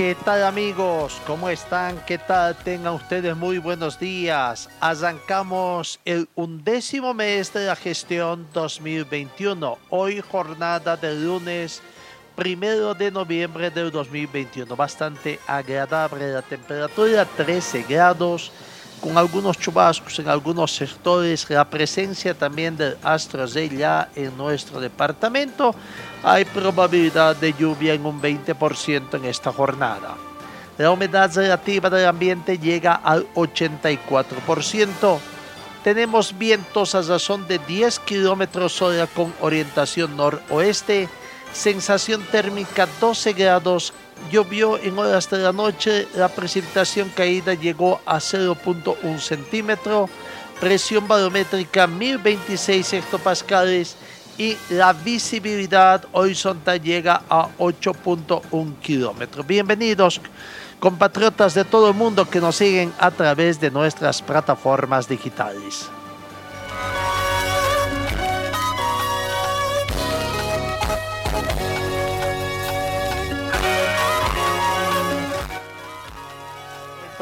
¿Qué tal amigos? ¿Cómo están? ¿Qué tal? Tengan ustedes muy buenos días. Arrancamos el undécimo mes de la gestión 2021. Hoy jornada del lunes primero de noviembre del 2021. Bastante agradable la temperatura, 13 grados, con algunos chubascos en algunos sectores. La presencia también del astro ya en nuestro departamento hay probabilidad de lluvia en un 20% en esta jornada. La humedad relativa del ambiente llega al 84%. Tenemos vientos a razón de 10 kilómetros hora con orientación noroeste. Sensación térmica 12 grados. Llovió en horas de la noche. La precipitación caída llegó a 0.1 centímetro. Presión barométrica 1026 hectopascales y la visibilidad horizontal llega a 8.1 kilómetros. Bienvenidos compatriotas de todo el mundo que nos siguen a través de nuestras plataformas digitales.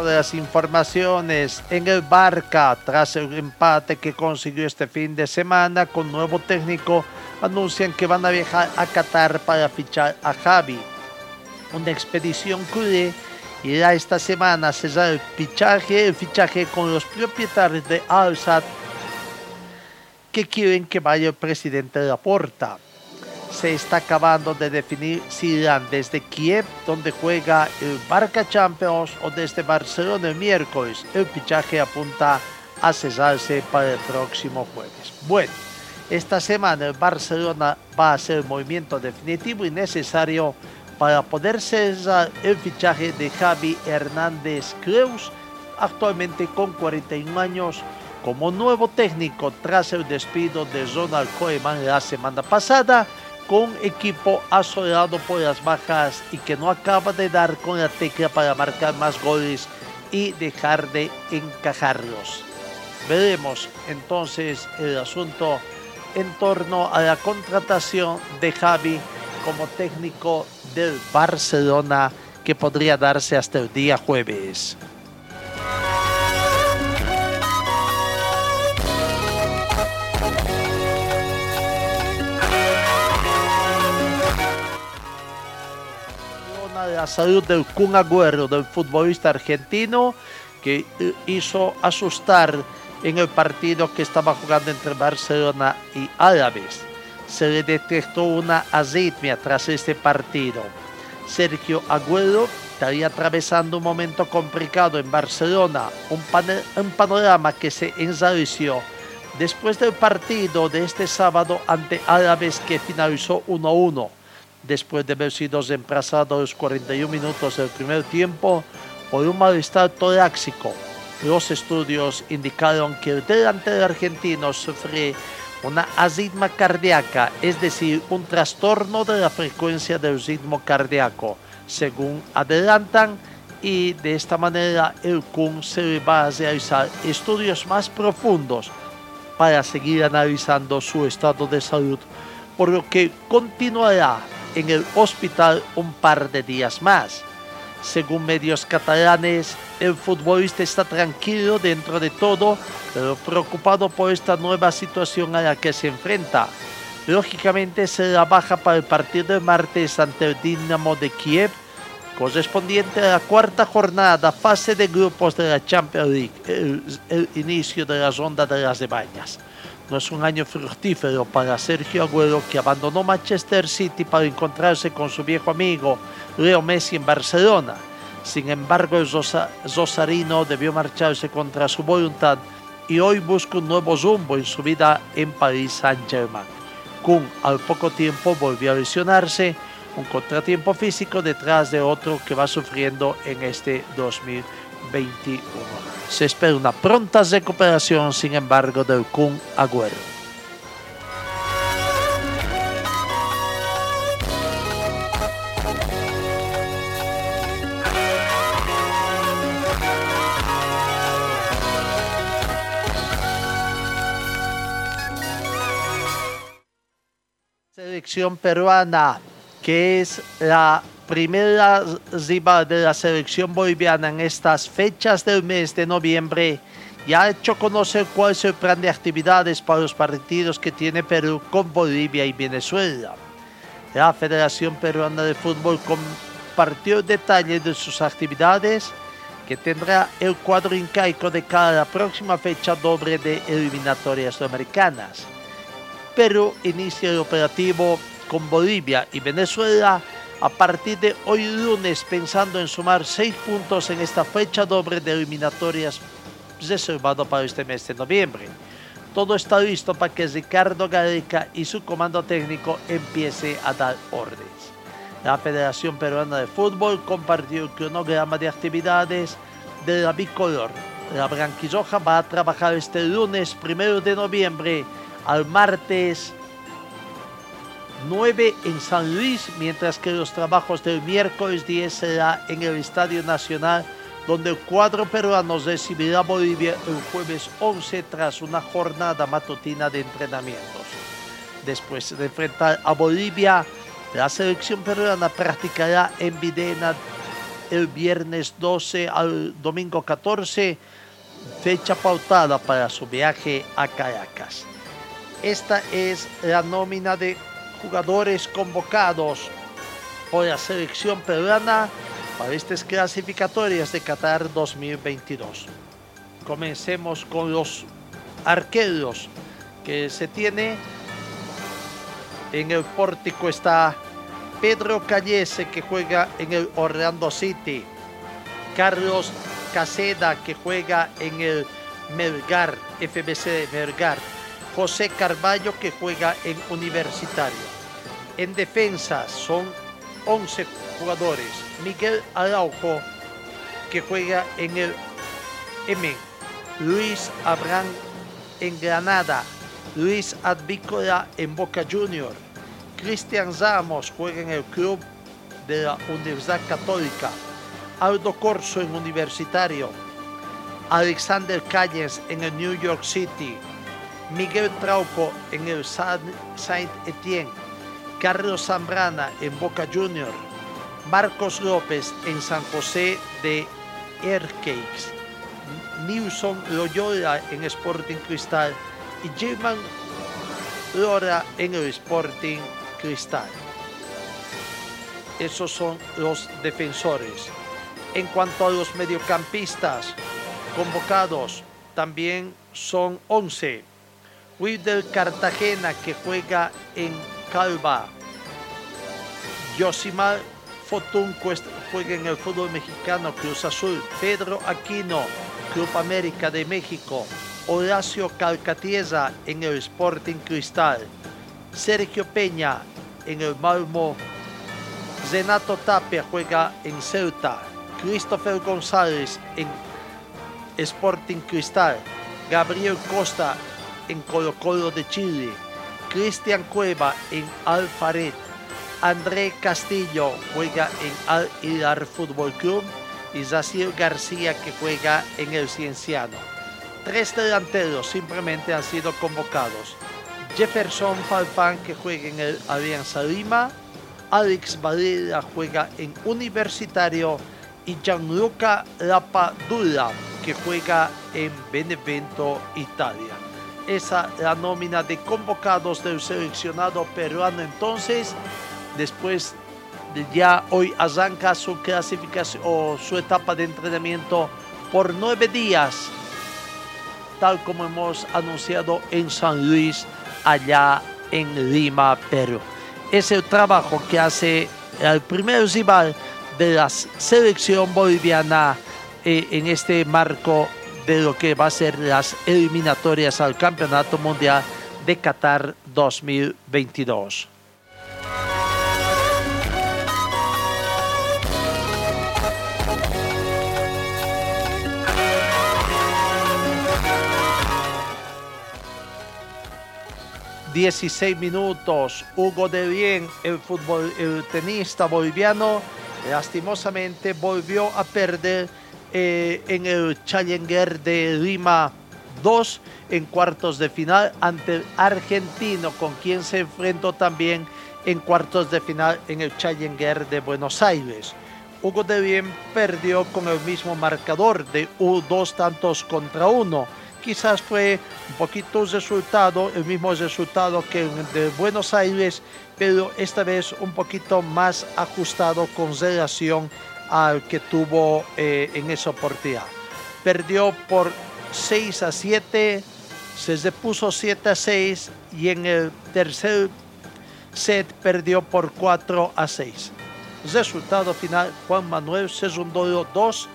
De las informaciones en el Barca tras el empate que consiguió este fin de semana con nuevo técnico anuncian que van a viajar a Qatar para fichar a Javi una expedición culé irá esta semana a cesar el fichaje el fichaje con los propietarios de Alsat que quieren que vaya el presidente de la Porta se está acabando de definir si irán desde Kiev, donde juega el Barca Champions, o desde Barcelona el miércoles. El fichaje apunta a cesarse para el próximo jueves. Bueno, esta semana el Barcelona va a hacer el movimiento definitivo y necesario para poder cesar el fichaje de Javi Hernández Creus, actualmente con 41 años, como nuevo técnico tras el despido de Ronald Koeman la semana pasada con equipo asolado por las bajas y que no acaba de dar con la tecla para marcar más goles y dejar de encajarlos. Veremos entonces el asunto en torno a la contratación de Javi como técnico del Barcelona que podría darse hasta el día jueves. La salud del Kun Agüero, del futbolista argentino, que eh, hizo asustar en el partido que estaba jugando entre Barcelona y Árabes. Se le detectó una arritmia tras este partido. Sergio Agüero estaría atravesando un momento complicado en Barcelona, un, un panorama que se ensareció después del partido de este sábado ante Árabes que finalizó 1-1 después de haber sido reemplazado los 41 minutos del primer tiempo por un malestar torácico. Los estudios indicaron que el delantero argentino sufre una arritmia cardíaca, es decir, un trastorno de la frecuencia del ritmo cardíaco, según adelantan, y de esta manera el CUN se va a realizar estudios más profundos para seguir analizando su estado de salud, por lo que continuará en el hospital un par de días más. Según medios catalanes, el futbolista está tranquilo dentro de todo, pero preocupado por esta nueva situación a la que se enfrenta. Lógicamente será baja para el partido de martes ante el Dinamo de Kiev, correspondiente a la cuarta jornada, fase de grupos de la Champions League, el, inicio de la ronda de las de bañas. No es un año fructífero para Sergio Agüero que abandonó Manchester City para encontrarse con su viejo amigo Leo Messi en Barcelona. Sin embargo, el Rosarino debió marcharse contra su voluntad y hoy busca un nuevo rumbo en su vida en París Saint-Germain. Kun al poco tiempo volvió a lesionarse, un contratiempo físico detrás de otro que va sufriendo en este 2021. Se espera una pronta recuperación, sin embargo, del Kun Agüero. Selección peruana, que es la primera rival de la selección boliviana en estas fechas del mes de noviembre, ya ha hecho conocer cuál es el plan de actividades para los partidos que tiene Perú con Bolivia y Venezuela. La Federación Peruana de Fútbol compartió detalles de sus actividades que tendrá el cuadro incaico de cada próxima fecha doble de eliminatorias sudamericanas. Perú inicia el operativo con Bolivia y Venezuela a partir de hoy lunes pensando en sumar seis puntos en esta fecha doble de eliminatorias reservado para este mes de noviembre. Todo está listo para que Ricardo Gareca y su comando técnico empiece a dar órdenes. La Federación Peruana de Fútbol compartió el cronograma de actividades de la bicolor. La Branquilloja va a trabajar este lunes primero de noviembre al martes 9 en San Luis, mientras que los trabajos del miércoles 10 será en el Estadio Nacional, donde el cuadro peruano recibirá a Bolivia el jueves 11 tras una jornada matutina de entrenamientos. Después de enfrentar a Bolivia, la selección peruana practicará en Videna el viernes 12 al domingo 14, fecha pautada para su viaje a Caracas. Esta es la nómina de jugadores convocados por la selección peruana para estas clasificatorias de Qatar 2022. Comencemos con los arqueros que se tiene. En el pórtico está Pedro Callese que juega en el Orlando City. Carlos Caseda que juega en el Melgar, FBC de Melgar. José Carballo que juega en Universitario. En defensa son 11 jugadores. Miguel Araujo que juega en el M. Luis Abraham en Granada. Luis Advícola en Boca Junior. Cristian Ramos juega en el club de la Universidad Católica. Aldo Corso en Universitario. Alexander Calles en el New York City. Miguel Trauco en el Saint Etienne, Carlos Zambrana en Boca Junior, Marcos López en San José de Aircakes, Nilson Loyola en Sporting Cristal. Y German Lora en el Sporting Cristal. Esos son los defensores. En cuanto a los mediocampistas convocados, también son 11 Wilder Cartagena que juega en Calva. Yosimar Fotun juega en el fútbol mexicano Cruz Azul. Pedro Aquino, Club América de México. Horacio Calcatieza en el Sporting Cristal. Sergio Peña en el Malmo. Renato Tapia juega en Ceuta. Christopher González en Sporting Cristal. Gabriel Costa en Colo Colo de Chile, Cristian Cueva en Alfaret, André Castillo juega en Al Hilar Fútbol Club y Zaciel García que juega en el Cienciano. Tres delanteros simplemente han sido convocados. Jefferson Falfán que juega en el Alianza Lima, Alex Valera juega en Universitario. Y Gianluca Lapadula que juega en Benevento, Italia esa la nómina de convocados del seleccionado peruano. Entonces después de ya hoy arranca su clasificación o su etapa de entrenamiento por nueve días tal como hemos anunciado en San Luis allá en Lima Perú. Es el trabajo que hace el primer rival de la selección boliviana eh, en este marco de lo que va a ser las eliminatorias al Campeonato Mundial de Qatar 2022. ...16 minutos... ...Hugo de Bien... ...el, fútbol, el tenista boliviano... ...lastimosamente volvió a perder... Eh, en el Challenger de Lima 2 en cuartos de final ante el argentino con quien se enfrentó también en cuartos de final en el Challenger de Buenos Aires. Hugo de Bien perdió con el mismo marcador de dos tantos contra uno. Quizás fue un poquito resultado, el mismo resultado que el de Buenos Aires, pero esta vez un poquito más ajustado con relación al que tuvo eh, en esa oportunidad. Perdió por 6 a 7, se puso 7 a 6 y en el tercer set perdió por 4 a 6. Resultado final, Juan Manuel Sesundolo 2,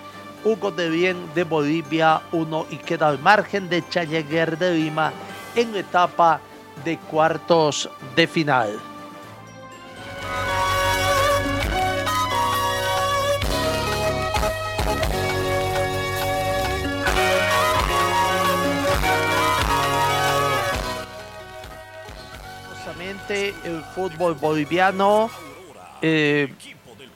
Hugo de Bien de Bolivia 1 y queda al margen de Challenger de Lima en etapa de cuartos de final. El fútbol boliviano eh,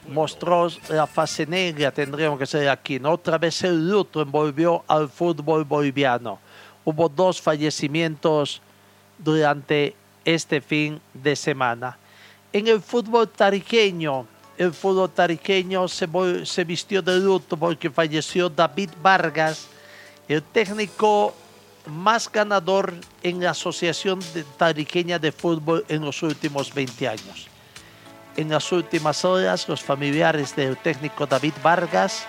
mostró la fase negra, tendríamos que ser aquí. Otra vez el luto envolvió al fútbol boliviano. Hubo dos fallecimientos durante este fin de semana. En el fútbol tariqueño, el fútbol tariqueño se, se vistió de luto porque falleció David Vargas, el técnico más ganador en la Asociación Tariqueña de Fútbol en los últimos 20 años. En las últimas horas, los familiares del técnico David Vargas,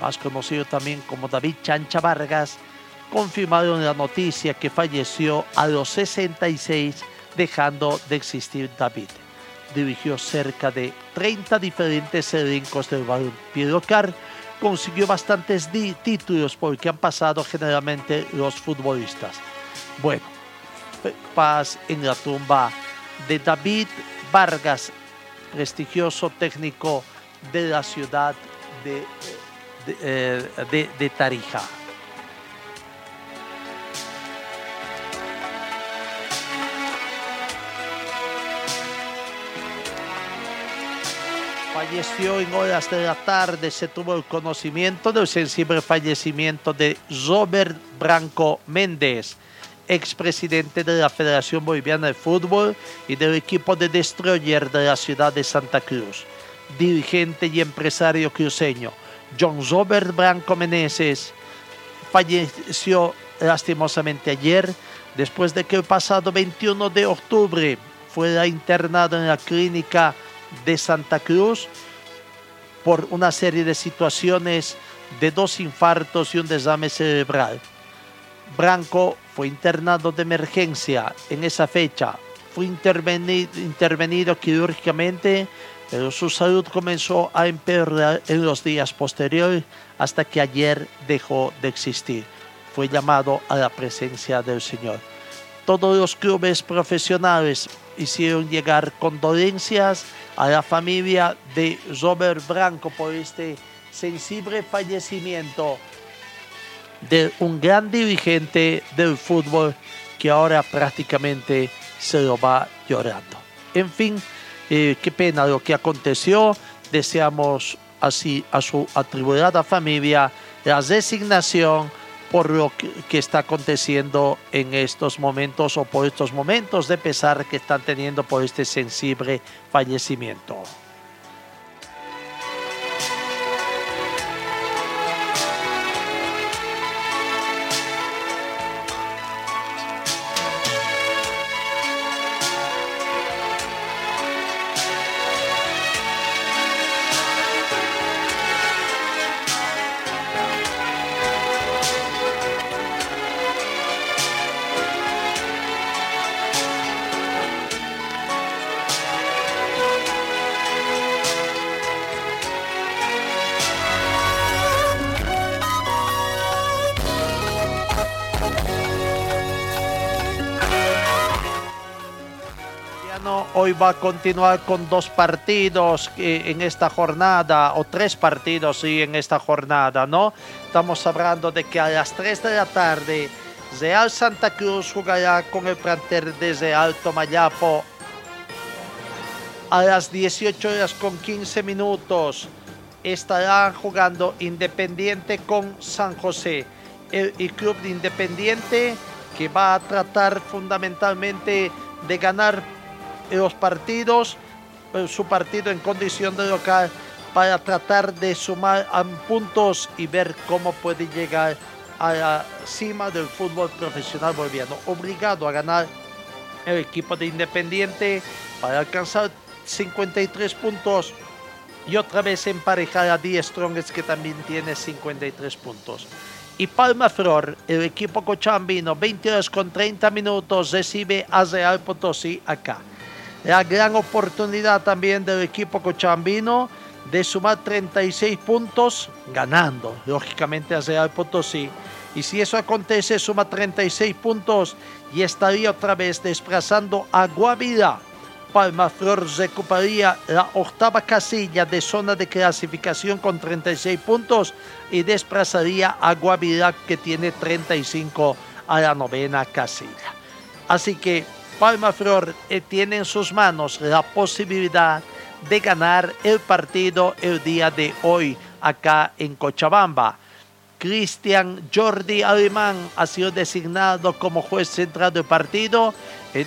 más conocido también como David Chancha Vargas, confirmaron la noticia que falleció a los 66, dejando de existir David. Dirigió cerca de 30 diferentes elencos del balompié local consiguió bastantes títulos porque han pasado generalmente los futbolistas. Bueno, paz en la tumba de David Vargas, prestigioso técnico de la ciudad de, de eh, Tarija. Falleció en horas de la tarde. Se tuvo el conocimiento del sensible fallecimiento de Robert Branco Méndez, expresidente de la Federación Boliviana de Fútbol y del equipo de Destroyer de la ciudad de Santa Cruz. Dirigente y empresario cruceño, John Robert Branco Meneses falleció lastimosamente ayer después de que el pasado 21 de octubre fuera internado en la clínica de Santa Cruz por una serie de situaciones de dos infartos y un desame cerebral. Branco fue internado de emergencia en esa fecha, fue intervenido, intervenido quirúrgicamente, pero su salud comenzó a empeorar en los días posteriores hasta que ayer dejó de existir. Fue llamado a la presencia del Señor. Todos los clubes profesionales hicieron llegar condolencias a la familia de Robert Branco por este sensible fallecimiento de un gran dirigente del fútbol que ahora prácticamente se lo va llorando. En fin, eh, qué pena lo que aconteció. Deseamos así a su atribulada familia la resignación por lo que, está aconteciendo en estos momentos o por estos momentos de pesar que están teniendo por este sensible fallecimiento. Va a continuar con dos partidos eh, en esta jornada, o tres partidos sí, en esta jornada, ¿no? Estamos hablando de que a las 3 de la tarde Real Santa Cruz jugará con el plantel desde Alto Mayapo a las 18 horas con 15 minutos estará jugando Independiente con San José. El, club de Independiente que va a tratar fundamentalmente de ganar los partidos, eh, su partido en condición de local, para tratar de sumar puntos y ver cómo puede llegar a la cima del fútbol profesional boliviano. Obligado a ganar el equipo de Independiente para alcanzar 53 puntos y otra vez emparejar a Die Strongest que también tiene 53 puntos. Y Palma Flor, el equipo cochambino, 22 con 30 minutos, recibe a Real Potosí acá. La gran oportunidad también del equipo cochambino de sumar 36 puntos, ganando lógicamente a Real Potosí. Y si eso acontece, suma 36 puntos y estaría otra vez desplazando a Guavira Palma Flor recuperaría la octava casilla de zona de clasificación con 36 puntos y desplazaría a Guavirá que tiene 35 a la novena casilla. Así que Palma Flor eh, tiene en sus manos la posibilidad de ganar el partido el día de hoy acá en Cochabamba. Cristian Jordi Alemán ha sido designado como juez central del partido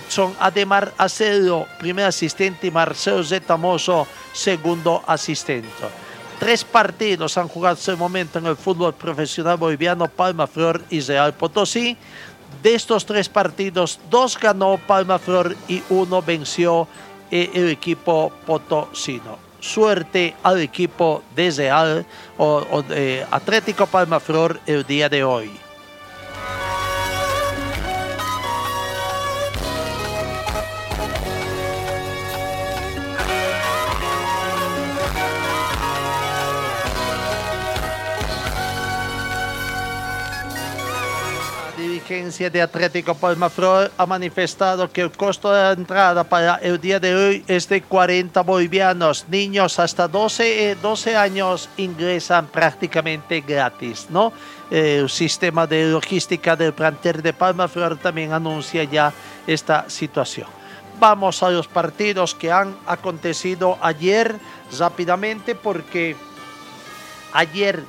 son Ademar Acedo, primer asistente, y Marcelo Zetamoso, segundo asistente. Tres partidos han jugado hasta el momento en el fútbol profesional boliviano, Palma Flor y Real Potosí. De estos tres partidos, dos ganó Palma Flor y uno venció eh, el equipo potosino. Suerte al equipo de Real o, Atlético Palma Flor el día de hoy. Dirigencia de Atlético Palmaflor ha manifestado que el costo de entrada para el día de hoy es de 40 bolivianos. Niños hasta 12, 12 eh, años ingresan prácticamente gratis, ¿no? Eh, el sistema de logística del plantel de Palmaflor también anuncia ya esta situación. Vamos a los partidos que han acontecido ayer rápidamente porque ayer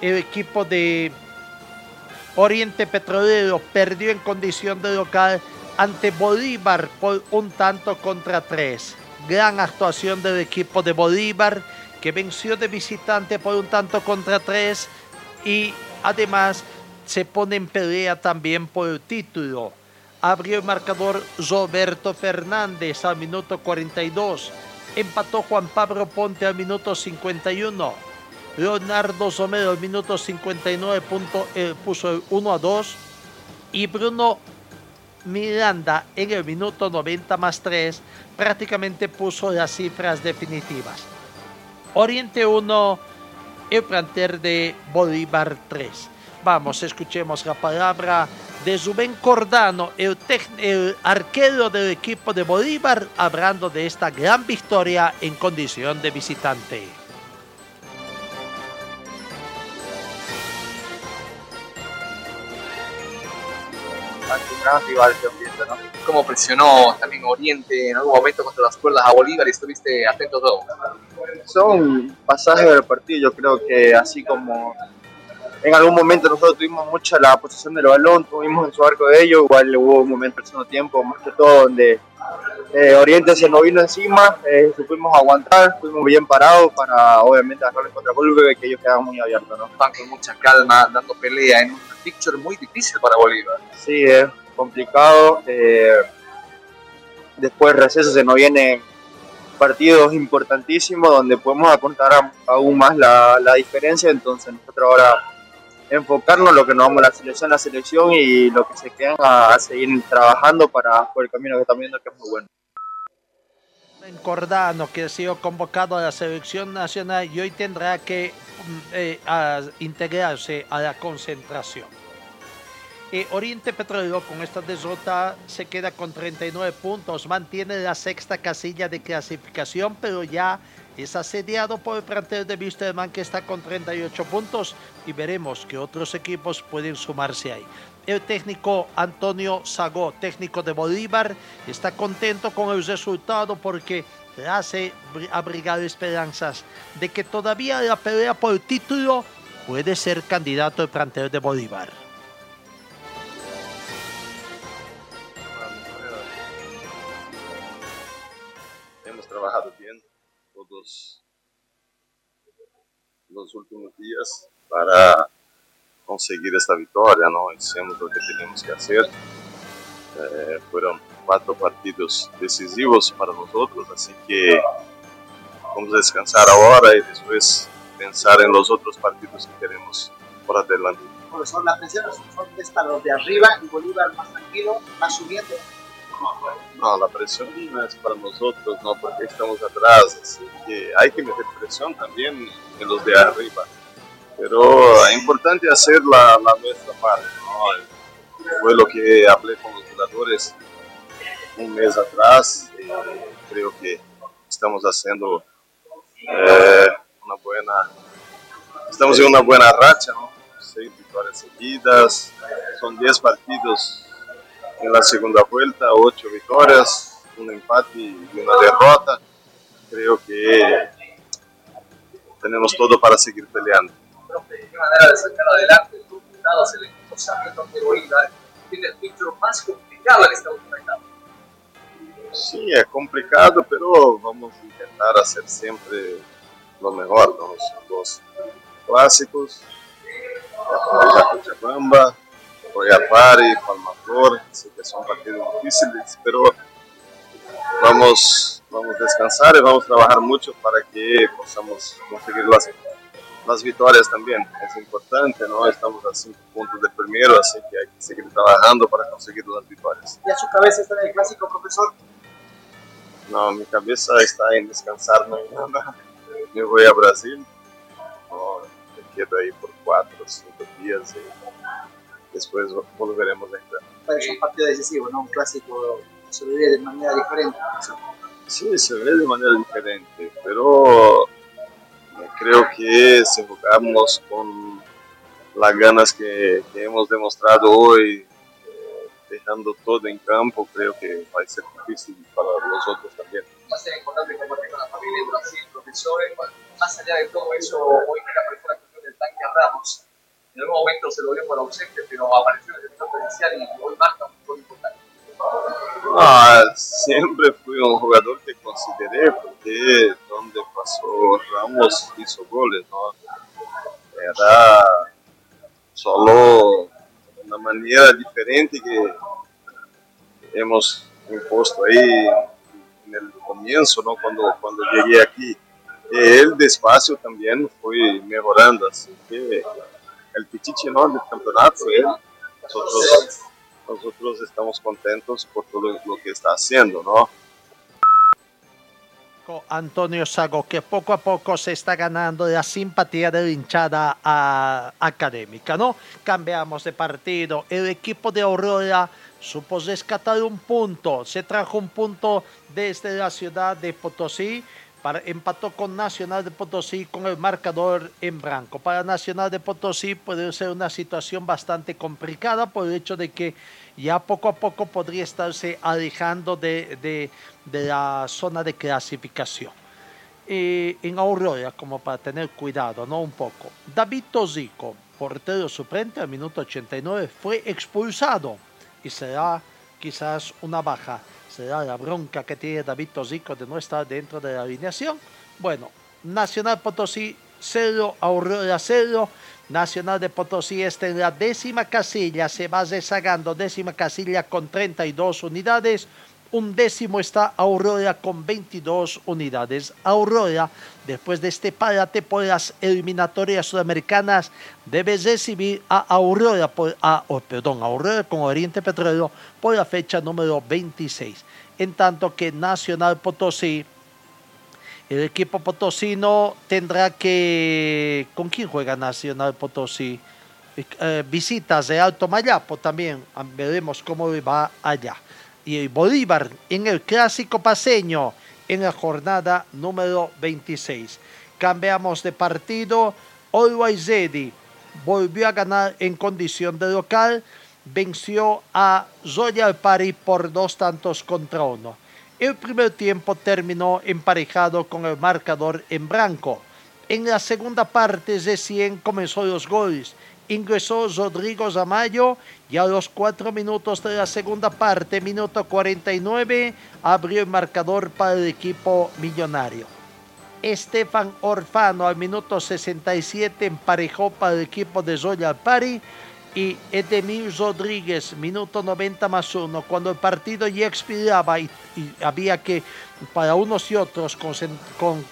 el equipo de Oriente Petrolero perdió en condición de local ante Bolívar por un tanto contra tres. Gran actuación del equipo de Bolívar que venció de visitante por un tanto contra tres y además se pone en pelea también por el título. Abrió el marcador Roberto Fernández al minuto 42. Empató Juan Pablo Ponte al minuto 51 Leonardo Somero al minuto 59 eh, puso el 1 a 2 y Bruno Miranda en el minuto 90 más 3 prácticamente puso las cifras definitivas. Oriente 1, el planter de Bolívar 3. Vamos, escuchemos la palabra de Rubén Cordano, el, el, arquero del equipo de Bolívar, hablando de esta gran victoria en condición de visitante. ¿No? Cómo presionó también Oriente en algún momento contra las cuerdas a Bolívar y estuviste atento todo. Son pasajes del partido, yo creo que así como en algún momento nosotros tuvimos mucha la posición del balón, tuvimos en su arco de ellos, igual hubo un momento el segundo tiempo, más que todo, donde eh, Oriente se nos vino encima, eh, supimos aguantar, fuimos bien parados para obviamente agarrar contra contragolpe que ellos quedaban muy abiertos. ¿no? Están con mucha calma, dando pelea en un picture muy difícil para Bolívar. Sí, es complicado. Eh, después receso se nos vienen partidos importantísimos donde podemos acortar aún más la, la diferencia, entonces nosotros ahora enfocarnos en lo que nos vamos a la selección, la selección y lo que se quedan a, seguir trabajando para por el camino que estamos viendo que es muy bueno. Cordano, que ha sido convocado a la selección nacional y hoy tendrá que mm, eh, integrarse a la concentración. Eh, Oriente Petrolero con esta derrota se queda con 39 puntos, mantiene la sexta casilla de clasificación, pero ya es asediado por el plantel de Wisterman que está con 38 puntos y veremos que otros equipos pueden sumarse ahí. El técnico Antonio Sagó, técnico de Bolívar, está contento con el resultado porque hace abrigar esperanzas de que todavía la pelea por el título puede ser candidato al plantel de Bolívar. Hemos trabajado todos los últimos días para conseguir esta victoria, ¿no? Hicimos lo que teníamos que hacer. Eh, fueron cuatro partidos decisivos para nosotros, así que vamos a descansar ahora y después pensar en los otros partidos que queremos por adelante. Profesor, la presión es para los de arriba y Bolívar más tranquilo, más subiendo. No, la presión es para nosotros, no, porque estamos atrás, así que hay que meter presión también en los de arriba. Pero es importante hacer la, nuestra parte, ¿no? Fue lo que hablé con los jugadores un mes atrás. Y creo que estamos haciendo eh, una buena, estamos en una buena racha, ¿no? Seis victorias seguidas, son 10 partidos en la segunda vuelta, 8 victorias, un empate y una derrota. Creo que tenemos todo para seguir peleando. Qué manera de sacar adelante los resultados el equipo sabiendo que Bolívar tiene el título más complicado en esta última etapa. Sí, es complicado, pero vamos a intentar hacer siempre lo mejor, ¿no? Son dos clásicos, Cochabamba, Royapari, Palmaflor, así que son partidos difíciles, pero vamos, vamos a descansar y vamos a trabajar mucho para que podamos conseguir las, las victorias también. Es importante, ¿no? Estamos a cinco puntos del primero, así que hay que seguir trabajando para conseguir las victorias. ¿Ya su cabeza está en el clásico, profesor? No, mi cabeza está en descansar mañana. Me voy a Brasil. No, me quedo ahí por cuatro o cinco días y después volveremos a entrar. Es un partido decisivo, ¿no? Un clásico se vive de manera diferente. Sí, se ve de manera diferente, pero creo que si jugamos con las ganas que, que hemos demostrado hoy, eh, dejando todo en campo, creo que va a ser difícil para los otros también. Va a ser importante compartir con la familia en Brasil, profesores. Más allá de todo eso, hoy que la cuestión del tanque Ramos. En algún momento se lo dio por ausente, pero apareció en el sector potencial y hoy marca un gol importante. Ah, siempre fui un jugador que consideré porque donde pasó Ramos hizo goles, ¿no? Era solo una manera diferente que hemos impuesto ahí en el comienzo, ¿no? Cuando, cuando llegué aquí. Él despacio también fue mejorando, así que el pichiche ¿no? del campeonato, él, nosotros, nosotros estamos contentos por todo lo que está haciendo, ¿no? Antonio Sago, que poco a poco se está ganando la simpatía de la hinchada a- académica, ¿no? Cambiamos de partido. El equipo de Aurora supo rescatar un punto. Se trajo un punto desde la ciudad de Potosí. Empató con Nacional de Potosí con el marcador en blanco. Para Nacional de Potosí puede ser una situación bastante complicada por el hecho de que ya poco a poco podría estarse alejando de, de- de la zona de clasificación. Eh, en Aurora, como para tener cuidado, ¿no? Un poco. David Tozico, portero suplente al minuto 89, fue expulsado y será quizás una baja. Será la bronca que tiene David Tozico de no estar dentro de la alineación. Bueno, Nacional Potosí 0, Aurora 0. Nacional de Potosí está en la décima casilla, se va rezagando, décima casilla con 32 unidades. Un décimo está Aurora con 22 unidades. Aurora, después de este parate por las eliminatorias sudamericanas, debe recibir a Aurora, por, a, oh, perdón, con Oriente Petrolero por la fecha número 26. En tanto que Nacional Potosí, el equipo potosino tendrá que... ¿Con quién juega Nacional Potosí? eh, visitas de Alto Mayapo también. Veremos cómo va allá. Y Bolívar en el clásico paseño en la jornada número 26. Cambiamos de partido. Always Ready volvió a ganar en condición de local. Venció a Royal Party por dos tantos contra uno. El primer tiempo terminó emparejado con el marcador en blanco. En la segunda parte recién comenzó los goles. Ingresó Rodrigo Zamayo y a los cuatro minutos de la segunda parte, minuto 49, abrió el marcador para el equipo millonario. Estefan Orfano al minuto 67 emparejó para el equipo de Royal Party y Edemir Rodríguez, minuto 90 más uno, cuando el partido ya expiraba y, había que para unos y otros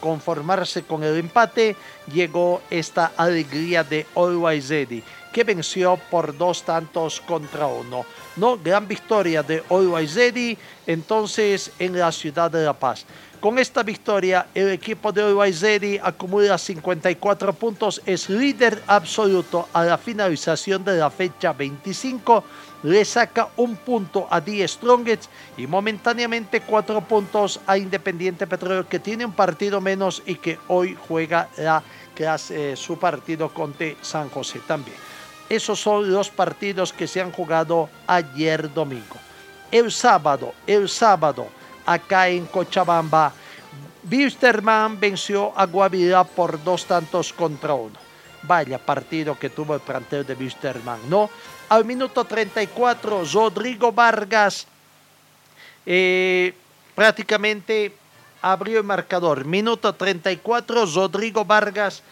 conformarse con el empate, llegó esta alegría de Always Ready, que venció por dos tantos contra uno. No, gran victoria de Always Ready, entonces en la ciudad de La Paz. Con esta victoria, el equipo de Ready acumula 54 puntos, es líder absoluto a la finalización de la fecha 25, le saca un punto a Die Strongest y momentáneamente cuatro puntos a Independiente Petróleo, que tiene un partido menos y que hoy juega la eh, su partido contra San José también. Esos son los partidos que se han jugado ayer domingo. El sábado, el sábado, acá en Cochabamba, Wisterman venció a Guavirá por dos tantos contra uno. Vaya partido que tuvo el plantel de Wisterman, ¿no? Al minuto 34, Rodrigo Vargas eh, prácticamente abrió el marcador. Minuto 34, Rodrigo Vargas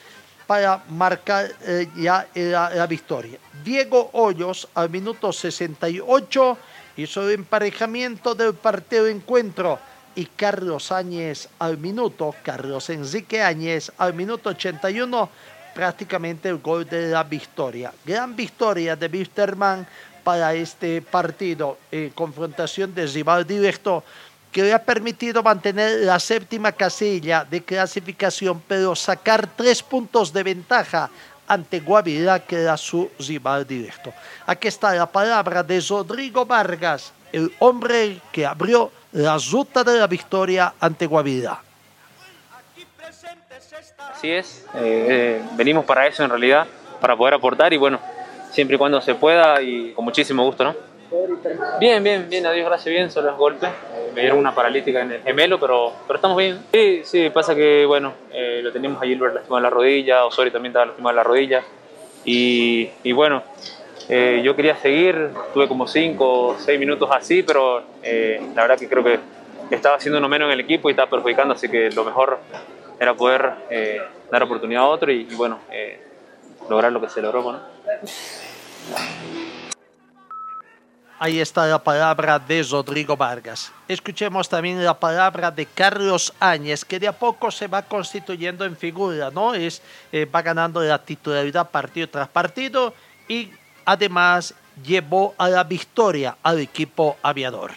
para marcar eh, ya la, la victoria. Diego Hoyos al minuto 68 hizo el emparejamiento del partido de encuentro y Carlos Áñez al minuto, Carlos Enrique Áñez al minuto 81 prácticamente el gol de la victoria. Gran victoria de Wisterman para este partido en confrontación de rival directo que le ha permitido mantener la séptima casilla de clasificación, pero sacar tres puntos de ventaja ante Guavirá, que era su rival directo. Aquí está la palabra de Rodrigo Vargas, el hombre que abrió la ruta de la victoria ante Guavirá. Así es, eh, eh, venimos para eso en realidad, para poder aportar y bueno, siempre y cuando se pueda y con muchísimo gusto, ¿no? Bien, bien, bien, a Dios gracias, bien, solo los golpes. Eh, me dieron una paralítica en el gemelo, pero, pero estamos bien. Sí, sí, pasa que, bueno, eh, lo teníamos a Gilbert lastimado en la rodilla, Osorio también estaba lastimado en la rodilla. Y, y bueno, eh, yo quería seguir, tuve como 5 o 6 minutos así, pero la verdad que creo que estaba haciendo uno menos en el equipo y estaba perjudicando, así que lo mejor era poder dar oportunidad a otro y, y bueno, lograr lo que se logró. ¿no? Ahí está la palabra de Rodrigo Vargas. Escuchemos también la palabra de Carlos Áñez, que de a poco se va constituyendo en figura, ¿no? Es, eh, va ganando la titularidad partido tras partido y además llevó a la victoria al equipo aviador.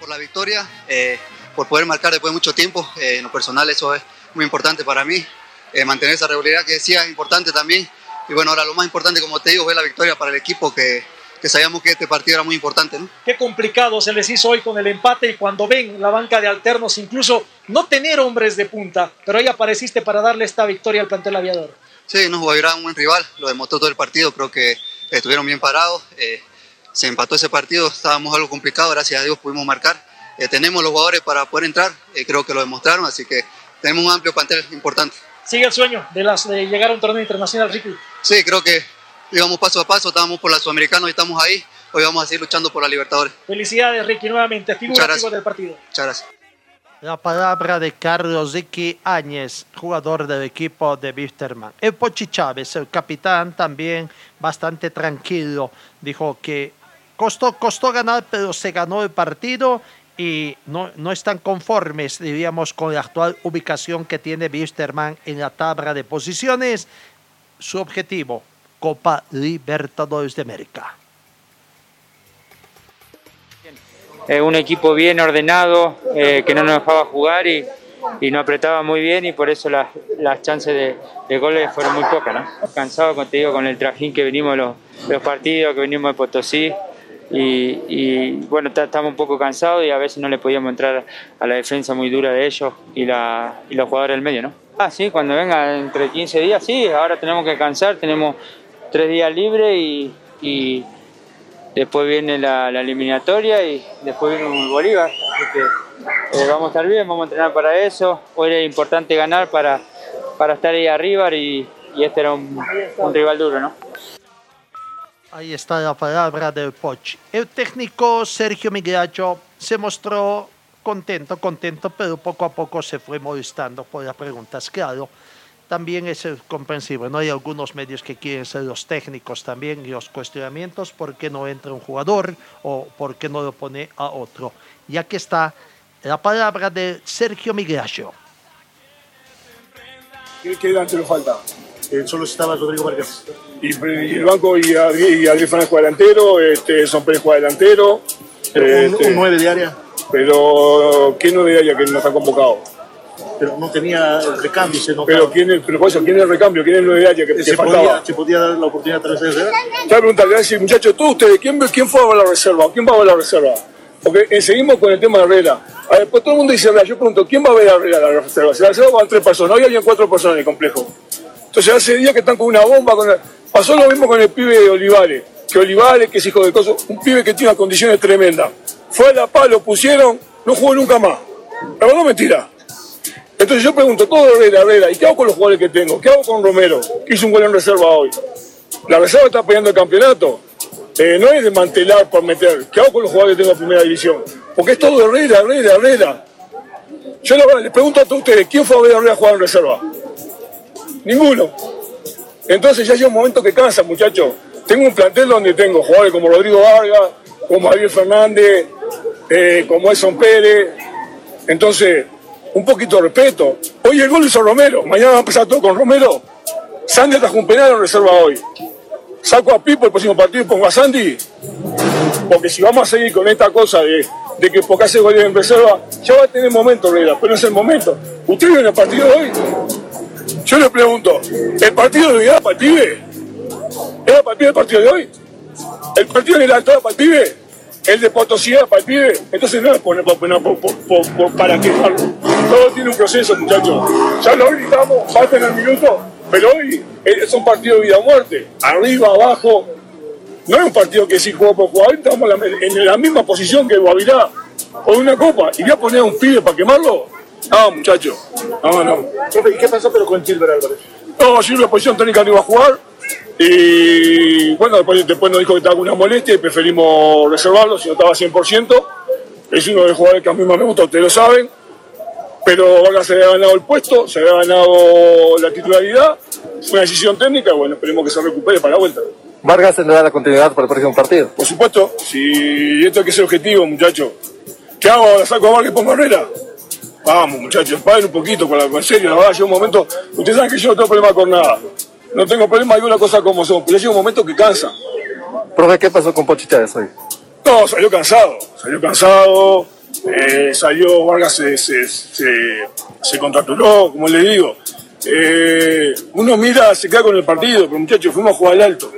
por la victoria, eh, por poder marcar después de mucho tiempo. Eh, en lo personal eso es muy importante para mí. Eh, mantener esa regularidad que decía es importante también. Y bueno, ahora lo más importante, como te digo, es la victoria para el equipo, que, que sabíamos que este partido era muy importante. ¿no? Qué complicado se les hizo hoy con el empate y cuando ven la banca de alternos, incluso no tener hombres de punta, pero ahí apareciste para darle esta victoria al plantel aviador. Sí, no, Guavirá un buen rival, lo demostró todo el partido, creo que estuvieron bien parados. eh, se empató ese partido, estábamos algo complicado, gracias a Dios pudimos marcar. Eh, tenemos los jugadores para poder entrar, eh, creo que lo demostraron, así que tenemos un amplio plantel importante. Sigue el sueño de, las, de llegar a un torneo internacional, Ricky. Sí, creo que íbamos paso a paso, estábamos por la Sudamericana y estamos ahí. Hoy vamos a seguir luchando por la Libertadores. Felicidades, Ricky, nuevamente, figura del partido. Muchas gracias. La palabra de Carlos Ricky Áñez, jugador del equipo de Wisterman. El Pochi Chávez, el capitán, también bastante tranquilo. Dijo que costó, costó ganar, pero se ganó el partido y no, no están conformes, diríamos, con la actual ubicación que tiene Wisterman en la tabla de posiciones. Su objetivo, Copa Libertadores de América. Eh, un equipo bien ordenado, eh, que no nos dejaba jugar y, y no apretaba muy bien y por eso las, las chances de, de, goles fueron muy pocas. ¿no? Cansado, digo, con el trajín que venimos los, los partidos, que venimos de Potosí. Y, y bueno, estamos un poco cansados y a veces no le podíamos entrar a la defensa muy dura de ellos y, la, y los jugadores del medio, ¿no? Ah, sí, cuando venga entre 15 días, sí, ahora tenemos que cansar, tenemos tres días libres y, y después viene la, eliminatoria y después viene el Bolívar, así que eh, vamos a estar bien, vamos a entrenar para eso. Hoy era importante ganar para, para estar ahí arriba y, y este era un, un, rival duro, ¿no? Ahí está la palabra del Poch. El técnico Sergio Migracho se mostró contento, contento, pero poco a poco se fue molestando por las preguntas. Claro, también es comprensible. ¿no? Hay algunos medios que quieren ser los técnicos también y los cuestionamientos, ¿por qué no entra un jugador o por qué no lo pone a otro? Ya que está la palabra de Sergio Migracio. ¿Qué, qué delantero falta? Eh, solo estaba Rodrigo Vargas. Y, y el banco y Adrián Fernández juega delantero, este, Son Pérez juega delantero. Pero un, un 9 de área. Pero ¿qué 9 de área que no está convocado? pero no tenía el recambio. Se notaba. pero ¿quién es, pero por eso, ¿quién es el recambio? ¿Quién es el 9 de área que, que se, faltaba? podía, se podía dar la oportunidad a través de. Te voy a muchachos, todos ustedes, ¿quién, ¿quién fue a ver la reserva? ¿Quién va a ver la reserva? Porque eh, seguimos con el tema de Herrera. A ver, pues todo el mundo dice Herrera. Yo pregunto, ¿quién va a ver a Herrera la reserva? Si la reserva van tres personas, hoy habían cuatro personas en el complejo. Entonces hace días que están con una bomba. Con la... Pasó lo mismo con el pibe de Olivares. Que Olivares, que es hijo de coso, un pibe que tiene unas condiciones tremendas. Fue a la paz, lo pusieron, no jugó nunca más. La verdad mentira. Entonces yo pregunto, todo Herrera, Herrera, ¿y qué hago con los jugadores que tengo? ¿Qué hago con Romero, que hizo un gol en reserva hoy? La reserva está peleando el campeonato. Eh, no es desmantelar por meter. ¿Qué hago con los jugadores que tengo en primera división? Porque es todo Herrera, Herrera, Herrera. Yo les pregunto a todos ustedes, ¿quién fue a ver a Herrera jugar en reserva? Ninguno. Entonces ya llega un momento que cansa, muchachos. Tengo un plantel donde tengo jugadores como Rodrigo Vargas, como Javier Fernández, eh, como Edson Pérez. Entonces, un poquito de respeto. Hoy el gol hizo Romero, mañana va a empezar todo con Romero. Sandy está un penal en reserva hoy. Saco a Pipo el próximo partido y pongo a Sandy. Porque si vamos a seguir con esta cosa de, de que hace goles en reserva, ya va a tener momento, Herrera, pero es el momento. ¿Usted vio en el partido hoy? Yo le pregunto, ¿el partido de hoy era para el pibe? ¿Era para el pibe el partido de hoy? ¿El partido de la altura para el pibe? el de Potosí para el pibe, entonces no es por, por, por, para quejarlo. Todo tiene un proceso, muchachos. Ya lo gritamos, falta en el minuto, pero hoy es un partido de vida o muerte. Arriba, abajo. No es un partido que si juego por jugar, estamos en la misma posición que Guavirá o una copa. ¿Y voy a poner a un pibe para quemarlo? No, muchachos. No, no. ¿Y qué pasó pero con Silver Álvarez? No, Silver posición técnica no iba a jugar. Y bueno, después, después nos dijo que estaba con una molestia y preferimos reservarlo si no estaba 100%. Es uno de los jugadores que a mí más me gusta, ustedes lo saben. Pero Vargas se había ganado el puesto, se había ganado la titularidad. Fue una decisión técnica y bueno, esperemos que se recupere para la vuelta. ¿Vargas tendrá la continuidad para el próximo partido? Por supuesto, si esto hay que ser objetivo, muchachos. ¿Qué hago? ¿La saco a Vargas y pongo a Herrera? Vamos, muchachos, paguen un poquito con la en serio, la verdad, llega un momento. Ustedes saben que yo no tengo problema con nada no tengo problema, digo una cosa como son, pero llega un momento que cansa. Profe, ¿qué pasó con Pochi Chávez hoy? No, salió cansado, salió cansado, eh, salió, Vargas se, se, se, se contratuló, como le digo. Eh, uno mira, se queda con el partido, pero muchachos, fuimos a jugar al alto.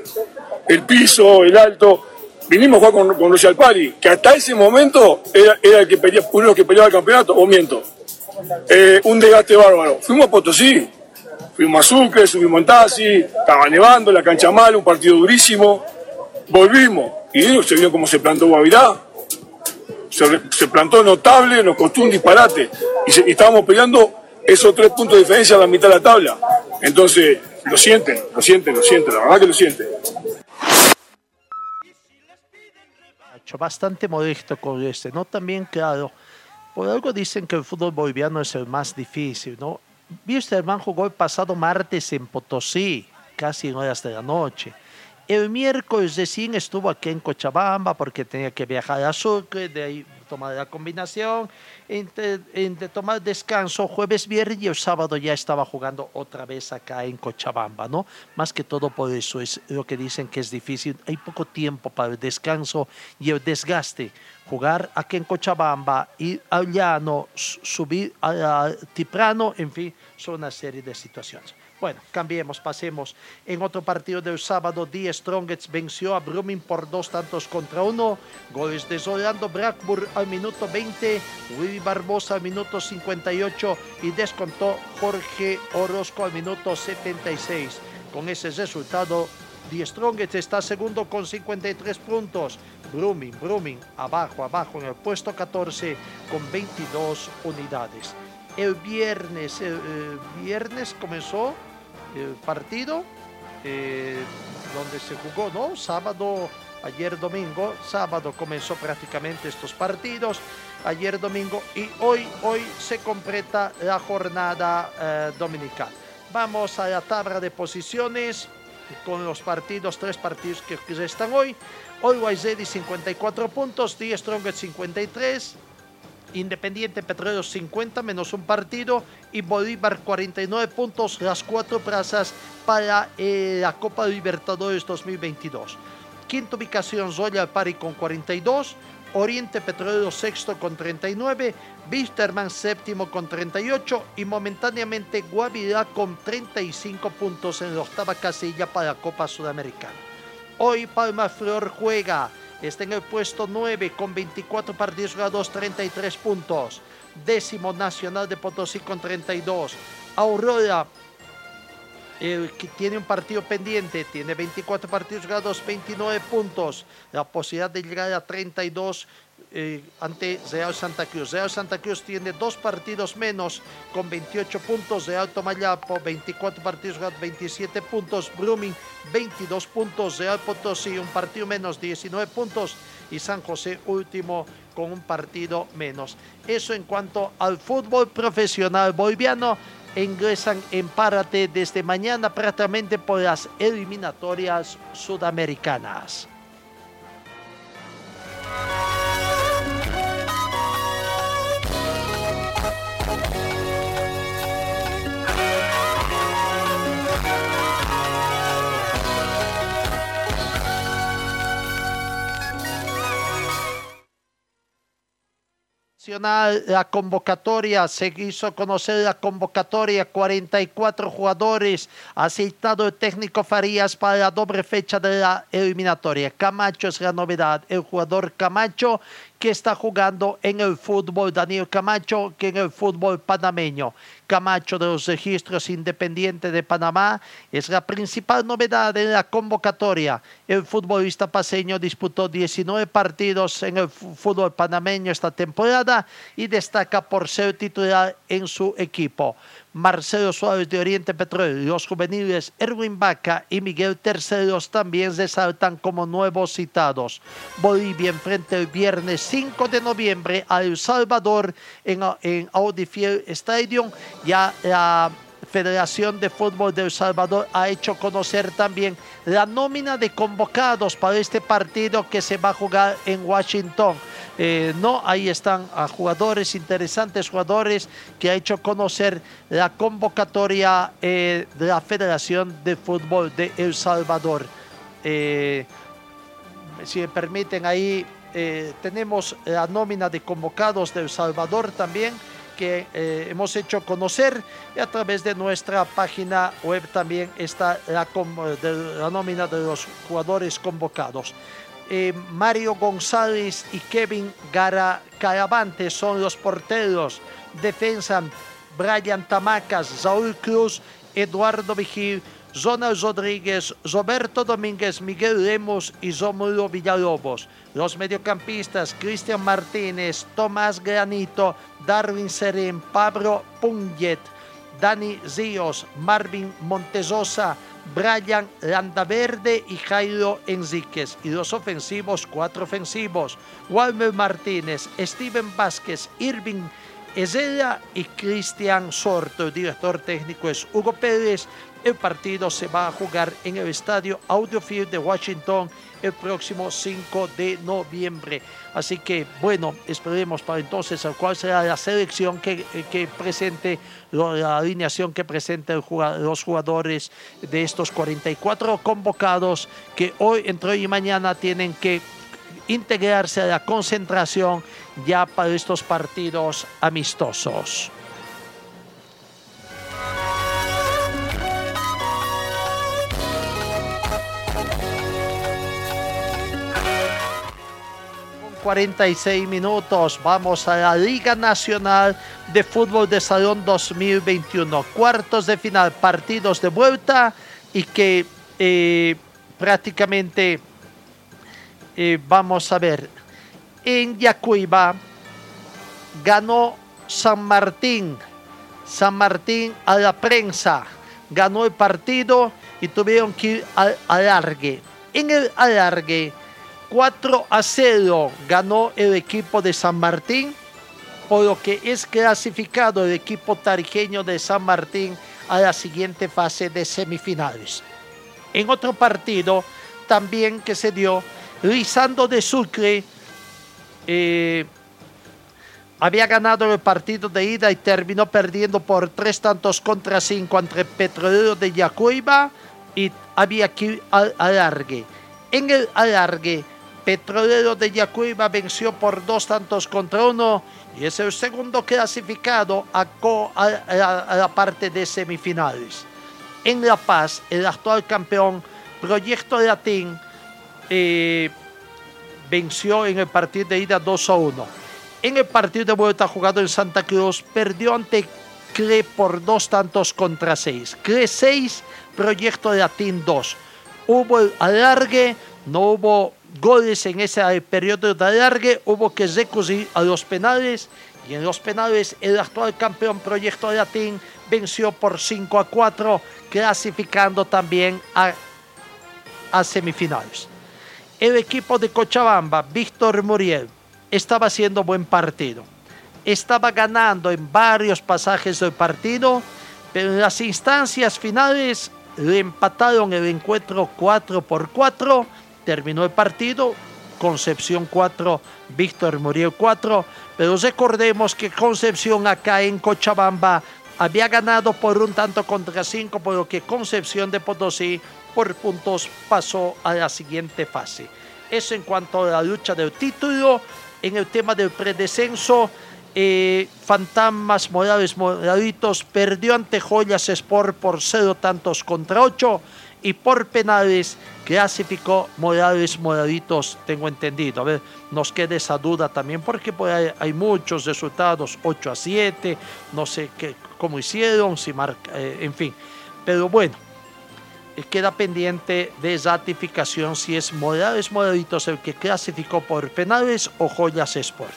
El piso, el alto, vinimos a jugar con, con Royal Pari, que hasta ese momento era, era el que peleaba, uno de los que peleaba el campeonato, o miento. Eh, un desgaste bárbaro. Fuimos a Potosí, Fuimos a Sucre, subimos en taxi, estaba nevando, la cancha mal, un partido durísimo. Volvimos y se vio cómo se plantó Guavirá. Se, plantó notable, nos costó un disparate. Y, estábamos peleando esos tres puntos de diferencia a la mitad de la tabla. Entonces, lo sienten, lo sienten, lo sienten, la verdad que lo sienten. Bastante modesto con este, ¿no? También, claro, por algo dicen que el fútbol boliviano es el más difícil, ¿no? Wisterman jugó el pasado martes en Potosí, casi en horas de la noche. El miércoles recién estuvo aquí en Cochabamba porque tenía que viajar a Sucre, de ahí tomar la combinación, entre, entre tomar descanso jueves, viernes y el sábado ya estaba jugando otra vez acá en Cochabamba, ¿no? Más que todo por eso es lo que dicen que es difícil, hay poco tiempo para el descanso y el desgaste. Jugar aquí en Cochabamba, ir al llano, subir a Tiprano, en fin, son una serie de situaciones. Bueno, cambiemos, pasemos. En otro partido del sábado, Die Strongets venció a Brumming por dos tantos contra uno. Goles de Zolando Blackburn al minuto 20, Willy Barbosa al minuto 58 y descontó Jorge Orozco al minuto 76. Con ese resultado, Die Strongets está segundo con 53 puntos. Brumming, Brumming, abajo, abajo en el puesto 14 con 22 unidades. El viernes, el, viernes comenzó el partido eh, donde se jugó, ¿no? Sábado, ayer domingo, sábado comenzó prácticamente estos partidos, ayer domingo y hoy, hoy se completa la jornada eh, dominical. Vamos a la tabla de posiciones con los partidos, tres partidos que restan hoy. Hoy Guayzedi 54 puntos, Die Strongest 53, Independiente Petrolero 50 menos un partido y Bolívar 49 puntos, las cuatro plazas para eh, la Copa Libertadores 2022. Quinta ubicación Zoya Pari con 42, Oriente Petrolero sexto con 39, Bisterman séptimo con 38 y momentáneamente Guavirá con 35 puntos en la octava casilla para Copa Sudamericana. Hoy Palma Flor juega, está en el puesto 9 con 24 partidos jugados, 33 puntos. Décimo Nacional de Potosí con 32. Aurora, el que tiene un partido pendiente, tiene 24 partidos jugados, 29 puntos. La posibilidad de llegar a 32 eh, ante Real Santa Cruz. Real Santa Cruz tiene dos partidos menos con 28 puntos. Real Tomayapo, 24 partidos jugados, 27 puntos. Blooming, 22 puntos. Real Potosí, un partido menos, 19 puntos. Y San José, último, con un partido menos. Eso en cuanto al fútbol profesional boliviano. Ingresan en párate desde mañana prácticamente por las eliminatorias sudamericanas. Nacional, la convocatoria, se hizo conocer la convocatoria, 44 jugadores, ha citado el técnico Farías para la doble fecha de la eliminatoria. Camacho es la novedad, el jugador Camacho que está jugando en el fútbol, Daniel Camacho, que en el fútbol panameño. Camacho de los registros independientes de Panamá es la principal novedad en la convocatoria. El futbolista paseño disputó 19 partidos en el fútbol panameño esta temporada y destaca por ser titular en su equipo. Marcelo Suárez de Oriente Petróleo, los juveniles Erwin Vaca y Miguel Terceros también resaltan como nuevos citados. Bolivia enfrenta el viernes 5 de noviembre a El Salvador en, en Audi Field Stadium. Ya la Federación de Fútbol de El Salvador ha hecho conocer también la nómina de convocados para este partido que se va a jugar en Washington. Eh, no, ahí están a jugadores, interesantes jugadores que ha hecho conocer la convocatoria eh, de la Federación de Fútbol de El Salvador. Eh, si me permiten, ahí tenemos la nómina de convocados de El Salvador también que eh, hemos hecho conocer y a través de nuestra página web también está la, la nómina de los jugadores convocados. Eh, Mario González y Kevin Gara Caravante son los porteros. Defensa Brian Tamacas, Saúl Cruz, Eduardo Vigil, Ronald Rodríguez, Roberto Domínguez, Miguel Lemos y Rómulo Villalobos. Los mediocampistas Cristian Martínez, Tomás Granito, Darwin Serén, Pablo Punget, Dani Ríos, Marvin Montesosa, Brian Landaverde y Jairo Enríquez. Y los ofensivos, cuatro ofensivos, Walmer Martínez, Steven Vázquez, Irving Ezella y Cristian Sorto. El director técnico es Hugo Pérez. El partido se va a jugar en el estadio Audiofield de Washington el próximo 5 de noviembre. Así que, bueno, esperemos para entonces cuál será la selección que, que presente, la alineación que presente el jugador, los jugadores de estos 44 convocados que hoy, entre hoy y mañana, tienen que integrarse a la concentración ya para estos partidos amistosos. 46 minutos vamos a la Liga Nacional de Fútbol de Salón 2021. Cuartos de final, partidos de vuelta y que eh, prácticamente eh, vamos a ver, en Yacuiba ganó San Martín, San Martín a la prensa, ganó el partido y tuvieron que ir al alargue. En el alargue, 4 a 0 ganó el equipo de San Martín, por lo que es clasificado el equipo tarijeño de San Martín a la siguiente fase de semifinales. En otro partido también que se dio, Lisando de Sucre eh, había ganado el partido de ida y terminó perdiendo por tres tantos contra cinco entre Petrolero de Yacuiba y había que alargue. En el alargue, Petrolero de Yacuiba venció por dos tantos contra uno y es el segundo clasificado a, la parte de semifinales. En La Paz, el actual campeón Proyecto Latín eh, venció en el partido de ida 2 a 1. En el partido de vuelta jugado en Santa Cruz, perdió ante CRE por dos tantos contra seis. CRE 6, Proyecto Latín 2. Hubo alargue, no hubo goles en ese periodo de alargue, hubo que recurrir a los penales y en los penales el actual campeón Proyecto Latín venció por 5 a 4, clasificando también a, a semifinales. El equipo de Cochabamba, Víctor Muriel, estaba haciendo buen partido. Estaba ganando en varios pasajes del partido, pero en las instancias finales le empataron el encuentro 4 por 4. Terminó el partido, Concepción 4, Víctor Muriel 4. Pero recordemos que Concepción acá en Cochabamba había ganado por un tanto contra 5, por lo que Concepción de Potosí por puntos pasó a la siguiente fase. Eso en cuanto a la lucha del título. En el tema del predescenso, eh, Fantasmas Morales Moraditos perdió ante Joyas Sport por 0 tantos contra 8 y por penales clasificó Morales Moraditos, tengo entendido. A ver, nos queda esa duda también porque por hay muchos resultados, 8 a 7, no sé qué, cómo hicieron, si marca, eh, en fin. Pero bueno, eh, queda pendiente de ratificación si es Morales Moraditos el que clasificó por penales o Joyas Sport.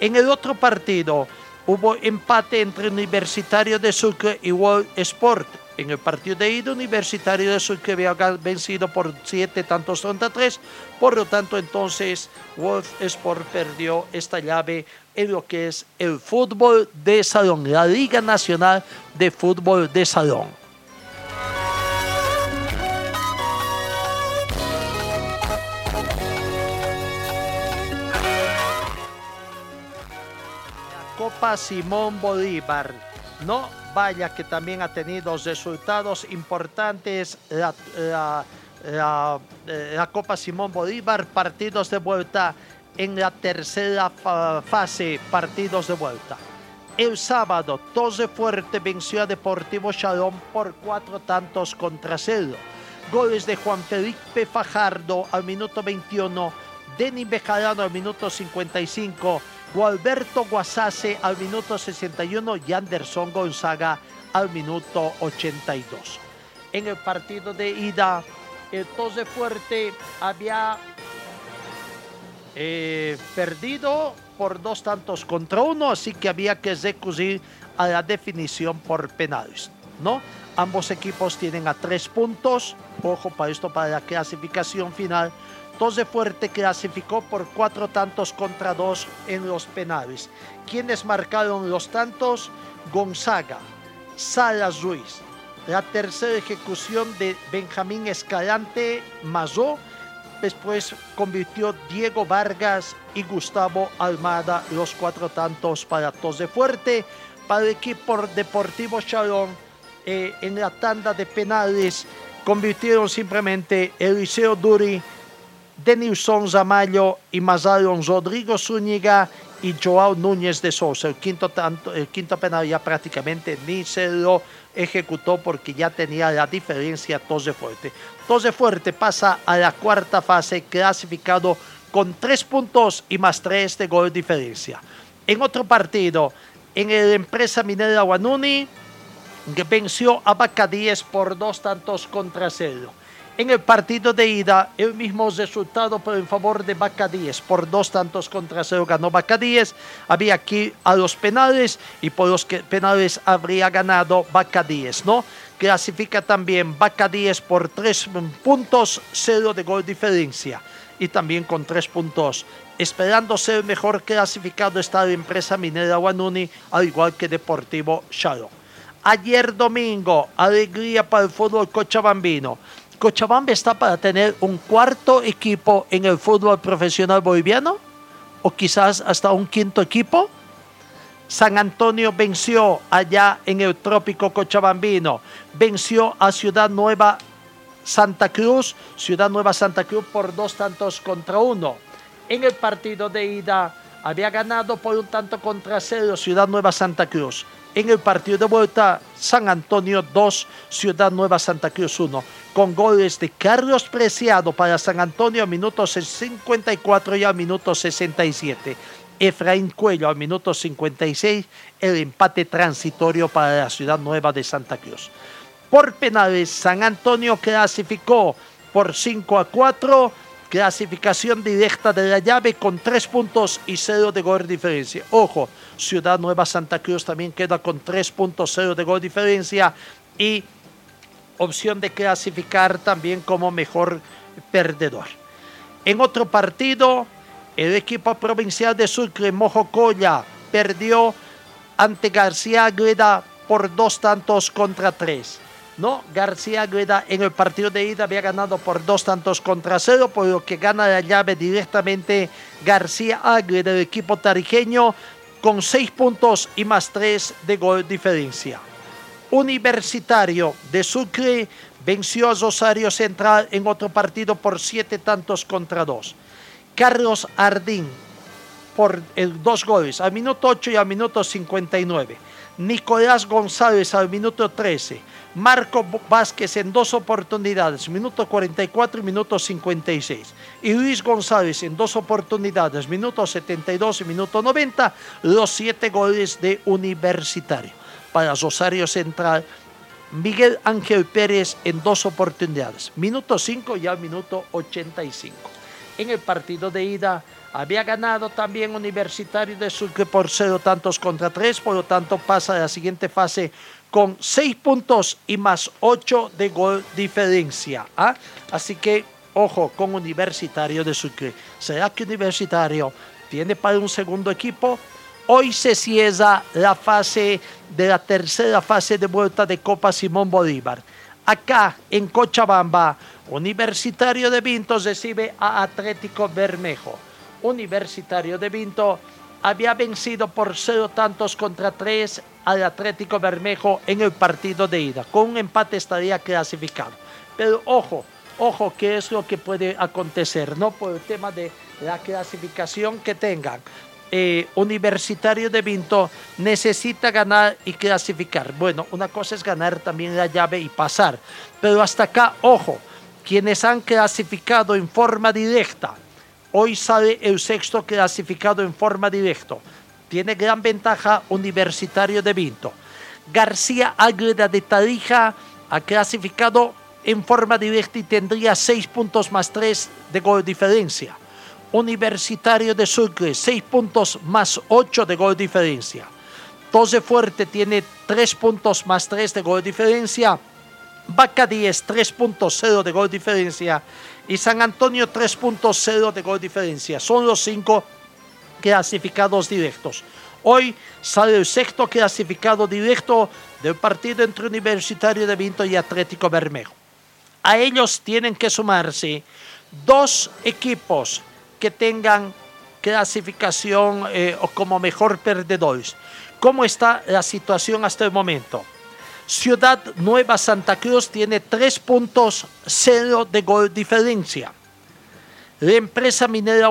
En el otro partido hubo empate entre Universitario de Sucre y World Sport. En el partido de ida, Universitario de Sucre había gan- vencido por 7 tantos contra 3. Por lo tanto, entonces, World Sport perdió esta llave en lo que es el fútbol de salón, la Liga Nacional de Fútbol de Salón. Copa Simón Bolívar. No vaya que también ha tenido resultados importantes eh, la Copa Simón Bolívar, partidos de vuelta en la tercera fa- fase, partidos de vuelta. El sábado, Torre Fuerte venció a Deportivo Shalom por cuatro tantos contra cero. Goles de Juan Felipe Fajardo al minuto 21, Denis Bejarano al minuto 55, Gualberto Guasase al minuto 61 y Anderson Gonzaga al minuto 82. En el partido de ida, el Torre Fuerte había eh, perdido por dos tantos contra uno, así que había que recurrir a la definición por penales, ¿no? Ambos equipos tienen a tres puntos, ojo para esto, para la clasificación final. Torre Fuerte clasificó por cuatro tantos contra dos en los penales. ¿Quiénes marcaron los tantos? Gonzaga, Salas Ruiz, la tercera ejecución de Benjamín Escalante Mazó. Después convirtió Diego Vargas y Gustavo Almada los cuatro tantos para Tos de Fuerte. Para el equipo Deportivo Chalón, eh, en la tanda de penales convirtieron simplemente Eliseo Duri, Denilson Zamayo y Mazalón Rodrigo Zúñiga y Joao Núñez de Sousa. El quinto, tanto, el quinto penal ya prácticamente ni se lo ejecutó porque ya tenía la diferencia Tos de Fuerte. Tos de Fuerte pasa a la cuarta fase clasificado con tres puntos y más tres de gol diferencia. En otro partido, en el Empresa Minera Guanuni, venció a Bacadíes por dos tantos contra cero. En el partido de ida, el mismo resultado pero en favor de Bacadíes. Por dos tantos contra cero ganó Bacadíes. Había aquí a los penales y por los penales habría ganado Bacadíes, ¿no? Clasifica también Bacadíes por tres puntos, cero de gol diferencia. Y también con tres puntos. Esperando ser mejor clasificado está la empresa minera Guanuni, al igual que Deportivo Chalo. Ayer domingo, alegría para el fútbol cochabambino. Cochabamba está para tener un cuarto equipo en el fútbol profesional boliviano o quizás hasta un quinto equipo. San Antonio venció allá en el trópico cochabambino, venció a Ciudad Nueva Santa Cruz, Ciudad Nueva Santa Cruz por dos tantos contra uno. En el partido de ida había ganado por un tanto contra cero Ciudad Nueva Santa Cruz. En el partido de vuelta, San Antonio 2, Ciudad Nueva Santa Cruz 1, con goles de Carlos Preciado para San Antonio al minuto 54 y al minuto 67. Efraín Cuello al minuto 56, el empate transitorio para la Ciudad Nueva de Santa Cruz. Por penales, San Antonio clasificó por 5 a 4 clasificación directa de la llave con tres puntos y cero de gol diferencia. Ojo, Ciudad Nueva Santa Cruz también queda con tres puntos, cero de gol diferencia y opción de clasificar también como mejor perdedor. En otro partido, el equipo provincial de Sucre, Mojocoya, perdió ante García Agreda por dos tantos contra tres. ¿No? García Agreda en el partido de ida había ganado por dos tantos contra cero, por lo que gana la llave directamente García Agreda del equipo tarijeño con seis puntos y más tres de gol diferencia. Universitario de Sucre venció a Rosario Central en otro partido por siete tantos contra dos. Carlos Ardín por el, dos goles al minuto 8 y al minuto 59. Nicolás González al minuto 13. Marco Vázquez en dos oportunidades, minuto 44 y minuto 56. Y Luis González en dos oportunidades, minuto 72 y minuto 90, los siete goles de Universitario. Para Rosario Central, Miguel Ángel Pérez en dos oportunidades, minuto 5 y al minuto 85. En el partido de ida había ganado también Universitario de Sucre por cero tantos contra tres, por lo tanto pasa a la siguiente fase con seis puntos y más ocho de gol diferencia. ¿ah? Así que, ojo, con Universitario de Sucre. ¿Será que Universitario tiene para un segundo equipo? Hoy se cierra la fase de la tercera fase de vuelta de Copa Simón Bolívar. Acá en Cochabamba, Universitario de Vinto recibe a Atlético Bermejo. Universitario de Vinto había vencido por cero tantos contra tres al Atlético Bermejo en el partido de ida. Con un empate estaría clasificado. Pero ojo, ojo, ¿qué es lo que puede acontecer? No por el tema de la clasificación que tengan. Eh, Universitario de Vinto necesita ganar y clasificar. Bueno, una cosa es ganar también la llave y pasar. Pero hasta acá, ojo, quienes han clasificado en forma directa. Hoy sale el sexto clasificado en forma directa tiene gran ventaja Universitario de Vinto. García Ágreda de Tarija ha clasificado en forma directa y tendría 6 puntos más 3 de gol diferencia. Universitario de Sucre, 6 puntos más 8 de gol diferencia. Tose Fuerte tiene 3 puntos más 3 de gol diferencia. Vaca 10, 3.0 de gol diferencia. Y San Antonio, 3.0 de gol diferencia. Son los 5 clasificados directos. Hoy sale el sexto clasificado directo del partido entre Universitario de Vinto y Atlético Bermejo. A ellos tienen que sumarse dos equipos que tengan clasificación eh, como mejor perdedores. ¿Cómo está la situación hasta el momento? Ciudad Nueva Santa Cruz tiene tres puntos cero de gol diferencia. La empresa minera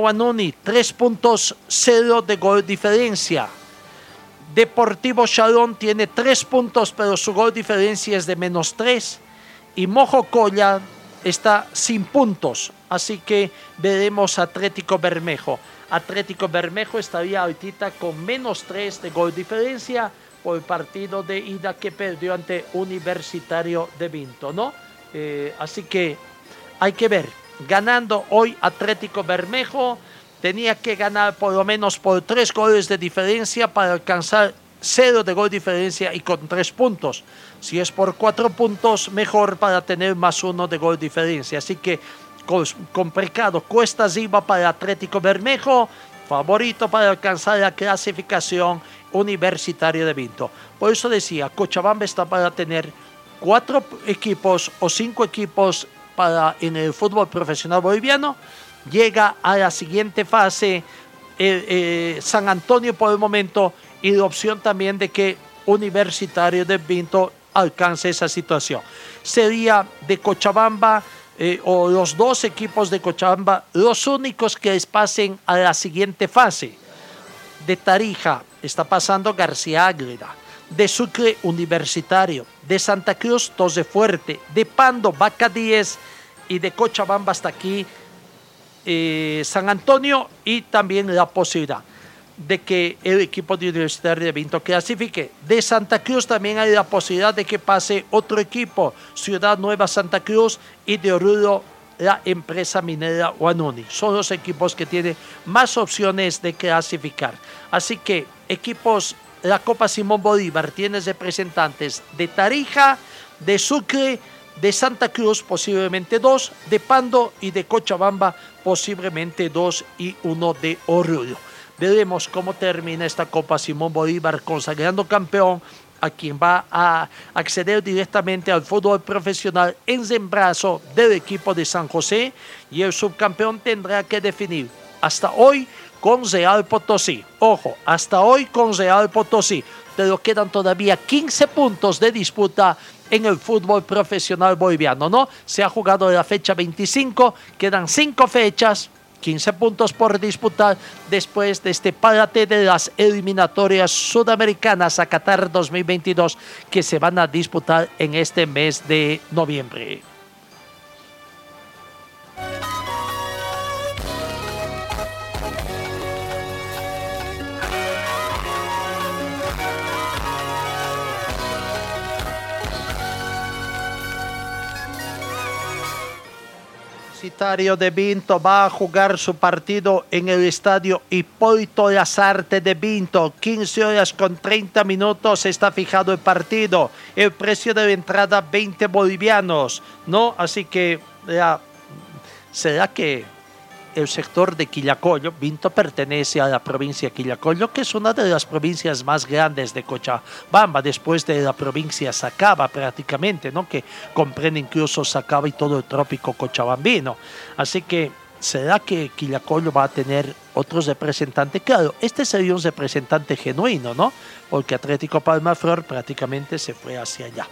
puntos cero de gol diferencia. Deportivo Shalom tiene tres puntos, pero su gol diferencia es de menos tres. Y Mojo Colla está sin puntos. Así que veremos Atlético Bermejo. Atlético Bermejo estaría ahorita con menos tres de gol diferencia por partido de ida que perdió ante Universitario de Vinto, ¿no? Eh, así que hay que ver. Ganando hoy Atlético Bermejo, tenía que ganar por lo menos por tres goles de diferencia para alcanzar cero de gol diferencia y con tres puntos. Si es por cuatro puntos, mejor para tener más uno de gol diferencia. Así que complicado, cuesta arriba para Atlético Bermejo, favorito para alcanzar la clasificación universitaria de Vinto. Por eso decía, Cochabamba está para tener cuatro equipos o cinco equipos para en el fútbol profesional boliviano. Llega a la siguiente fase eh, San Antonio por el momento y la opción también de que Universitario de Vinto alcance esa situación. Sería de Cochabamba eh, o los dos equipos de Cochabamba los únicos que pasen a la siguiente fase. De Tarija está pasando García Águeda, de Sucre Universitario, de Santa Cruz Tose Fuerte, de Pando Vaca 10 y de Cochabamba hasta aquí eh, San Antonio y también la posibilidad de que el equipo de Universitario de Vinto clasifique. De Santa Cruz también hay la posibilidad de que pase otro equipo, Ciudad Nueva Santa Cruz y de Oruro la empresa minera Guanuni. Son los equipos que tienen más opciones de clasificar. Así que equipos, la Copa Simón Bolívar tiene representantes de Tarija, de Sucre, de Santa Cruz posiblemente dos, de Pando y de Cochabamba posiblemente dos y uno de Oruro. Veremos cómo termina esta Copa Simón Bolívar consagrando campeón a quien va a acceder directamente al fútbol profesional en sembrazo del equipo de San José y el subcampeón tendrá que definir hasta hoy con Real Potosí. Ojo, hasta hoy con Real Potosí, pero quedan todavía 15 puntos de disputa en el fútbol profesional boliviano, ¿no? Se ha jugado la fecha 25, quedan 5 fechas, 15 puntos por disputar después de este parate de las eliminatorias sudamericanas a Qatar 2022 que se van a disputar en este mes de noviembre. De Vinto va a jugar su partido en el estadio Hipólito Lazarte de Vinto. 15 horas con 30 minutos está fijado el partido. El precio de la entrada 20 bolivianos, ¿no? Así que ya, será que el sector de Quillacollo, Vinto pertenece a la provincia de Quillacollo, que es una de las provincias más grandes de Cochabamba, después de la provincia Sacaba prácticamente, ¿no? que comprende incluso Sacaba y todo el trópico cochabambino. Así que ¿Será que Quillacollo va a tener otros representantes? Claro, este sería un representante genuino, ¿no? Porque Atlético Palma Flor prácticamente se fue hacia allá.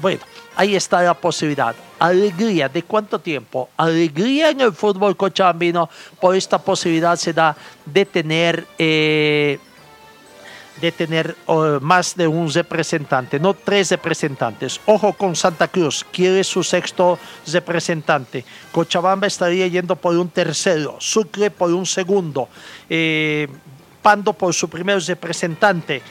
Bueno, ahí está la posibilidad. Alegría, ¿de cuánto tiempo? Alegría en el fútbol cochabambino por esta posibilidad se da de tener... Eh, de tener más de un representante, no tres representantes. Ojo con Santa Cruz, quiere su sexto representante. Cochabamba estaría yendo por un tercero, Sucre por un segundo, eh, Pando por su primer representante,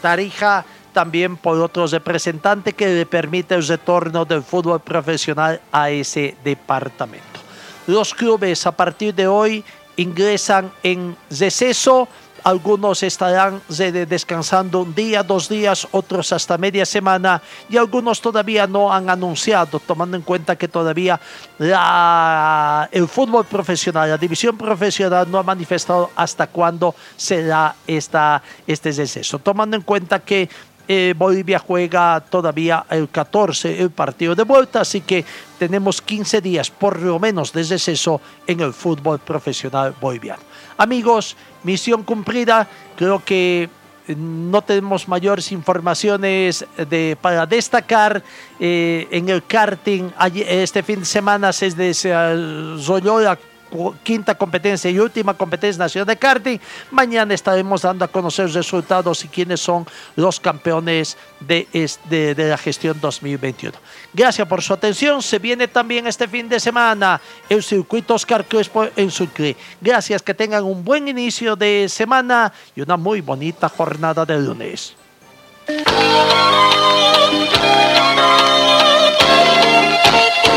Tarija también por otro representante que le permite el retorno del fútbol profesional a ese departamento. Los clubes a partir de hoy ingresan en receso algunos estarán de- descansando un día, dos días, otros hasta media semana y algunos todavía no han anunciado, tomando en cuenta que todavía el fútbol profesional, la división profesional no ha manifestado hasta cuándo será esta, este deceso. Tomando en cuenta que eh, Bolivia juega todavía el 14 el partido de vuelta, así que tenemos 15 días por lo menos de receso en el fútbol profesional boliviano. Amigos, misión cumplida, creo que eh, no tenemos mayores informaciones de, para destacar eh, en el karting. Este fin de semana se desarrolló la quinta competencia y última competencia nacional de karting. Mañana estaremos dando a conocer los resultados y quiénes son los campeones de, de- de la gestión 2021. Gracias por su atención. Se viene también este fin de semana el circuito Oscar Crespo en Sucre. Gracias, que tengan un buen inicio de semana y una muy bonita jornada de lunes.